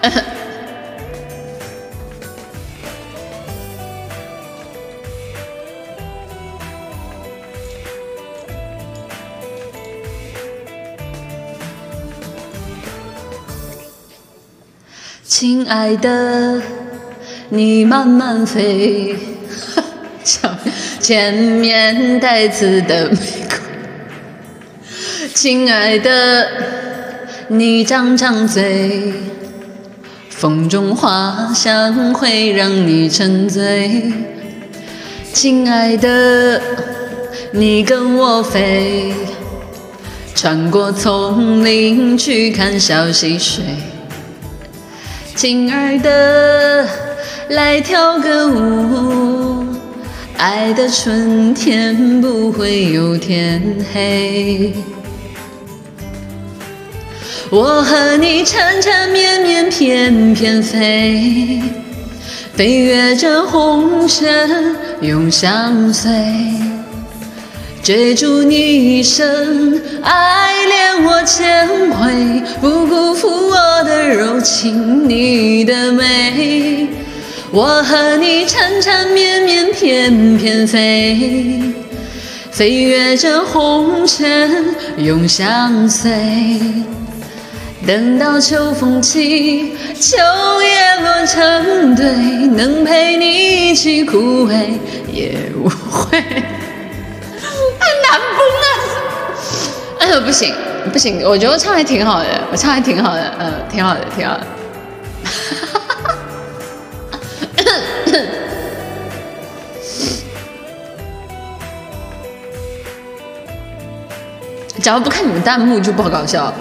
亲爱的，你慢慢飞，前面带刺的玫瑰。亲爱的，你张张嘴。风中花香会让你沉醉。亲爱的，你跟我飞，穿过丛林去看小溪水。亲爱的，来跳个舞，爱的春天不会有天黑。我和你缠缠绵绵翩翩飞，飞越这红尘永相随，追逐你一生，爱恋我千回，不辜负我的柔情，你的美。我和你缠缠绵绵翩翩飞，飞越这红尘永相随。等到秋风起，秋叶落成堆，能陪你一起枯萎也无悔。太 难崩了！哎呦，不行不行，我觉得唱还挺好的，我唱还挺好的，嗯，挺好的，挺好的。哈哈哈假如不看你们弹幕就不好搞笑。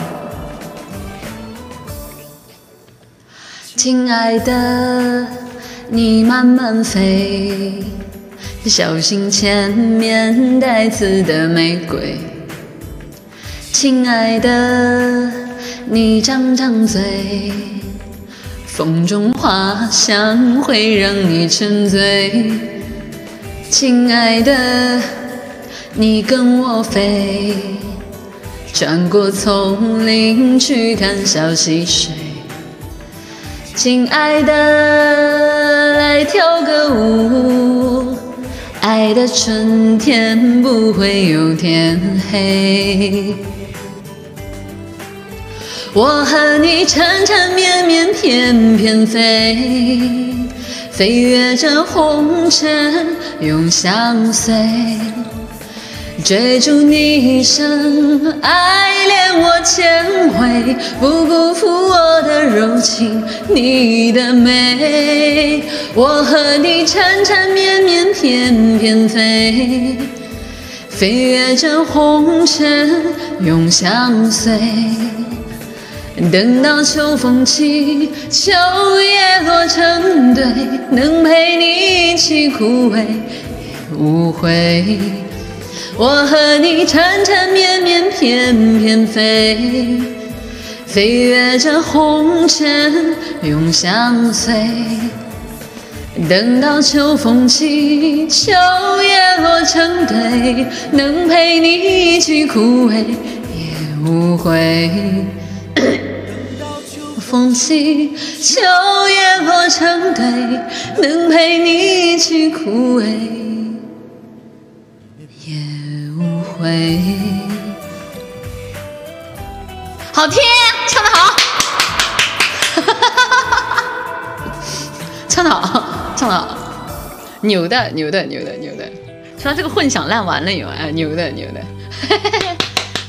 亲爱的，你慢慢飞，小心前面带刺的玫瑰。亲爱的，你张张嘴，风中花香会让你沉醉。亲爱的，你跟我飞，穿过丛林去看小溪水。亲爱的，来跳个舞，爱的春天不会有天黑。我和你缠缠绵绵翩翩飞，飞越这红尘永相随，追逐你一生，爱恋我千回，不辜负我的柔情，你的美。我和你缠缠绵绵翩翩飞，飞越这红尘永相随。等到秋风起，秋叶落成堆，能陪你一起枯萎也无悔。我和你缠缠绵绵翩翩飞，飞越这红尘永相随。等到秋风起，秋叶落成堆，能陪你一起枯萎也无悔。风起，秋叶落成堆，能陪你一起枯萎也无悔。好听，唱的 好，唱的好，唱的好，牛的，牛的，牛的，牛的。除了这个混响烂完了以外，哎，牛的，牛的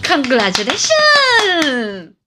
，Congratulations。